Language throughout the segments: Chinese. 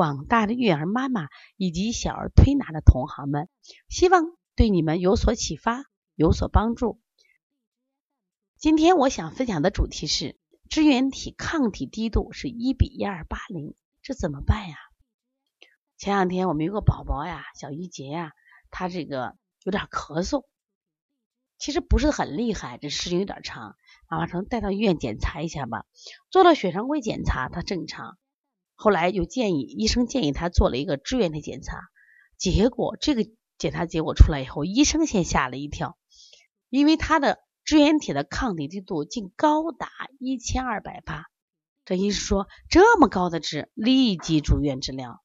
广大的育儿妈妈以及小儿推拿的同行们，希望对你们有所启发，有所帮助。今天我想分享的主题是支原体抗体低度是一比一二八零，这怎么办呀？前两天我们有个宝宝呀，小一杰呀，他这个有点咳嗽，其实不是很厉害，这时间有点长。妈妈说带到医院检查一下吧，做了血常规检查，他正常。后来又建议医生建议他做了一个支原体检查，结果这个检查结果出来以后，医生先吓了一跳，因为他的支原体的抗体低度竟高达一千二百八，这医生说这么高的值，立即住院治疗。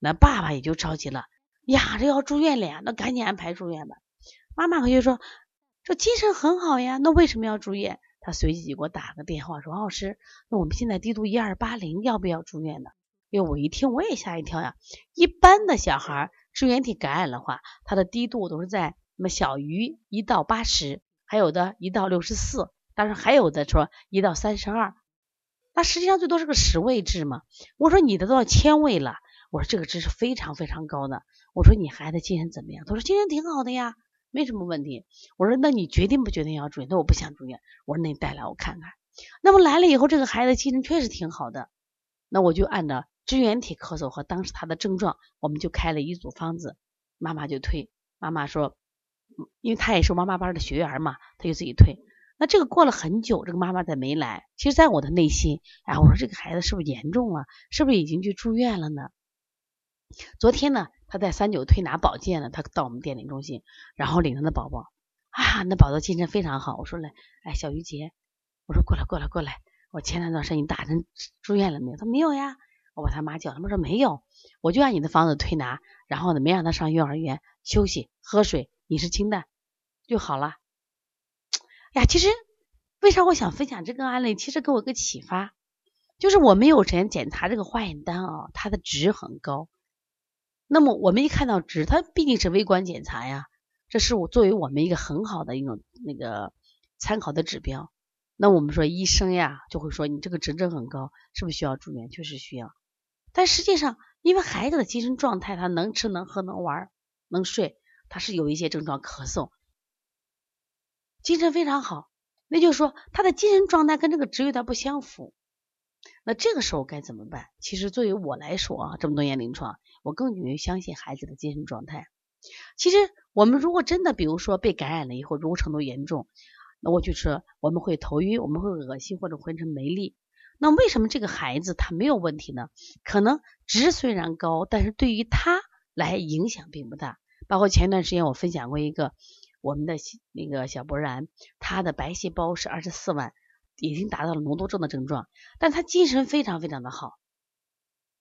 那爸爸也就着急了，呀，这要住院了呀，那赶紧安排住院吧。妈妈回去说，这精神很好呀，那为什么要住院？他随即就给我打了个电话说，王老师，那我们现在低度一二八零，要不要住院呢？因为我一听我也吓一跳呀，一般的小孩支原体感染的话，它的低度都是在那么小于一到八十，还有的一到六十四，当然还有的说一到三十二，那实际上最多是个十位制嘛。我说你的都要千位了，我说这个值是非常非常高的。我说你孩子精神怎么样？他说精神挺好的呀，没什么问题。我说那你决定不决定要住院？他说我不想住院。我说那你带来我看看。那么来了以后，这个孩子精神确实挺好的，那我就按照。支原体咳嗽和当时他的症状，我们就开了一组方子，妈妈就退。妈妈说，因为他也是妈妈班的学员嘛，他就自己退。那这个过了很久，这个妈妈再没来。其实，在我的内心，哎，我说这个孩子是不是严重了？是不是已经去住院了呢？昨天呢，他在三九推拿保健呢，他到我们店里中心，然后领他的宝宝，啊，那宝宝精神非常好。我说来，哎，小于杰，我说过来，过来，过来。我前两段时间你打针住院了没有？他没有呀。我把他妈叫，他们说没有，我就按你的方子推拿，然后呢没让他上幼儿园休息、喝水、饮食清淡就好了。呀，其实为啥我想分享这个案例？其实给我个启发，就是我没有前检查这个化验单啊，它的值很高。那么我们一看到值，它毕竟是微观检查呀，这是我作为我们一个很好的一种那个参考的指标。那我们说医生呀就会说你这个值真很高，是不是需要住院？确实需要。但实际上，因为孩子的精神状态，他能吃能喝能玩能睡，他是有一些症状咳嗽，精神非常好。那就是说，他的精神状态跟这个值有点不相符。那这个时候该怎么办？其实作为我来说啊，这么多年临床，我更愿意相信孩子的精神状态。其实我们如果真的，比如说被感染了以后，如果程度严重，那我就说我们会头晕，我们会恶心或者浑身没力。那为什么这个孩子他没有问题呢？可能值虽然高，但是对于他来影响并不大。包括前段时间我分享过一个我们的那个小博然，他的白细胞是二十四万，已经达到了脓毒症的症状，但他精神非常非常的好。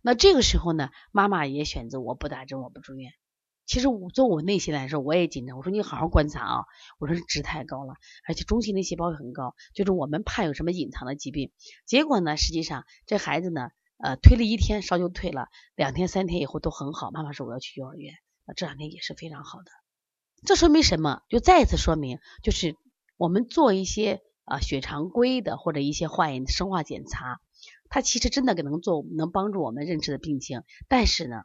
那这个时候呢，妈妈也选择我不打针，我不住院。其实我做我内心来说，我也紧张。我说你好好观察啊，我说值太高了，而且中性粒细胞也很高，就是我们怕有什么隐藏的疾病。结果呢，实际上这孩子呢，呃，推了一天烧就退了，两天三天以后都很好。妈妈说我要去幼儿园，那这两天也是非常好的。这说明什么？就再一次说明，就是我们做一些啊血常规的或者一些化验生化检查，它其实真的能做能帮助我们认识的病情，但是呢。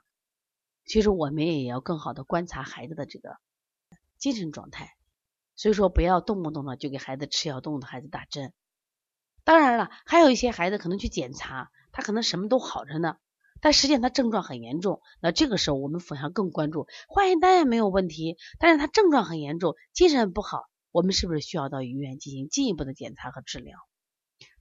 其实我们也要更好的观察孩子的这个精神状态，所以说不要动不动的就给孩子吃药，动不动孩子打针。当然了，还有一些孩子可能去检查，他可能什么都好着呢，但实际上他症状很严重。那这个时候我们反而更关注，化验单也没有问题，但是他症状很严重，精神不好，我们是不是需要到医院进行进一步的检查和治疗？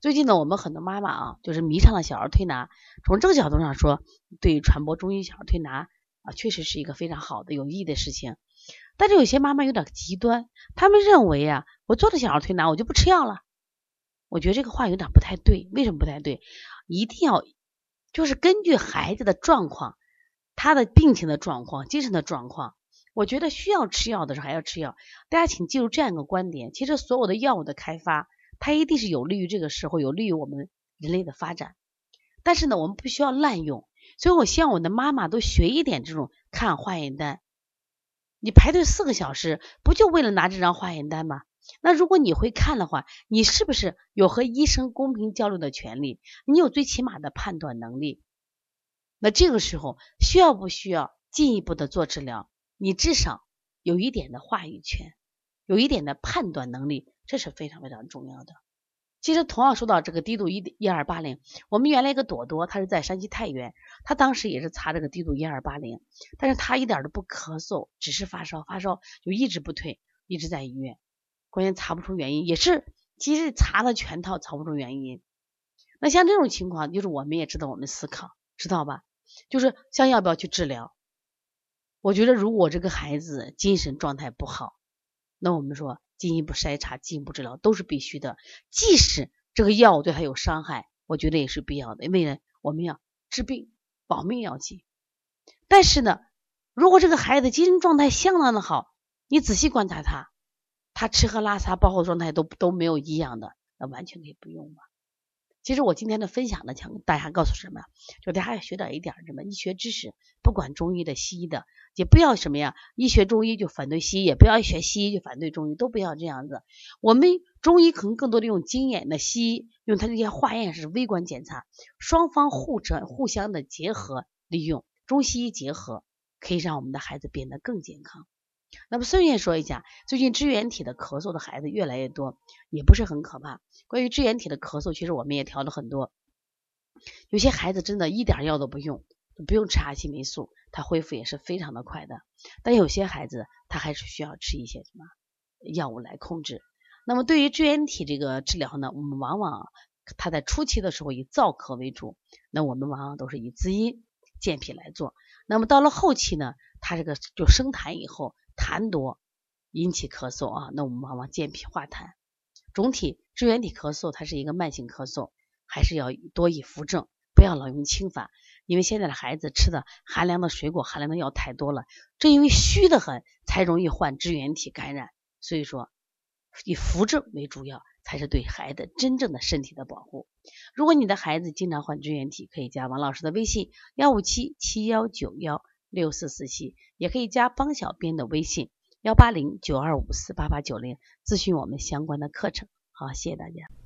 最近呢，我们很多妈妈啊，就是迷上了小儿推拿，从这个角度上说，对于传播中医小儿推拿。啊，确实是一个非常好的有意义的事情，但是有些妈妈有点极端，他们认为啊，我做了小儿推拿，我就不吃药了。我觉得这个话有点不太对，为什么不太对？一定要就是根据孩子的状况，他的病情的状况、精神的状况，我觉得需要吃药的时候还要吃药。大家请记住这样一个观点：其实所有的药物的开发，它一定是有利于这个时候，有利于我们人类的发展。但是呢，我们不需要滥用。所以我希望我的妈妈都学一点这种看化验单。你排队四个小时，不就为了拿这张化验单吗？那如果你会看的话，你是不是有和医生公平交流的权利？你有最起码的判断能力。那这个时候需要不需要进一步的做治疗？你至少有一点的话语权，有一点的判断能力，这是非常非常重要的。其实同样说到这个低度一一二八零，我们原来一个朵朵，她是在山西太原，她当时也是查这个低度一二八零，但是她一点都不咳嗽，只是发烧，发烧就一直不退，一直在医院，关键查不出原因，也是其实查了全套，查不出原因。那像这种情况，就是我们也知道，我们思考，知道吧？就是像要不要去治疗？我觉得如果这个孩子精神状态不好，那我们说。进一步筛查、进一步治疗都是必须的，即使这个药物对他有伤害，我觉得也是必要的，因为呢，我们要治病保命要紧。但是呢，如果这个孩子精神状态相当的好，你仔细观察他，他吃喝拉撒包括状态都都没有异样的，那完全可以不用嘛。其实我今天的分享呢，想大家告诉什么？就大家要学点一点什么医学知识，不管中医的、西医的，也不要什么呀，医学中医就反对西医，也不要学西医就反对中医，都不要这样子。我们中医可能更多的用经验，那西医用它这些化验是微观检查，双方互成互相的结合利用，中西医结合可以让我们的孩子变得更健康。那么顺便说一下，最近支原体的咳嗽的孩子越来越多，也不是很可怕。关于支原体的咳嗽，其实我们也调了很多。有些孩子真的一点药都不用，不用吃阿奇霉素，他恢复也是非常的快的。但有些孩子他还是需要吃一些什么药物来控制。那么对于支原体这个治疗呢，我们往往他在初期的时候以燥咳为主，那我们往往都是以滋阴健脾来做。那么到了后期呢，他这个就生痰以后。痰多引起咳嗽啊，那我们往往健脾化痰。总体支原体咳嗽它是一个慢性咳嗽，还是要多以扶正，不要老用清法。因为现在的孩子吃的寒凉的水果、寒凉的药太多了，正因为虚的很，才容易患支原体感染。所以说，以扶正为主要，才是对孩子真正的身体的保护。如果你的孩子经常患支原体，可以加王老师的微信：幺五七七幺九幺。六四四七，也可以加方小编的微信幺八零九二五四八八九零，咨询我们相关的课程。好，谢谢大家。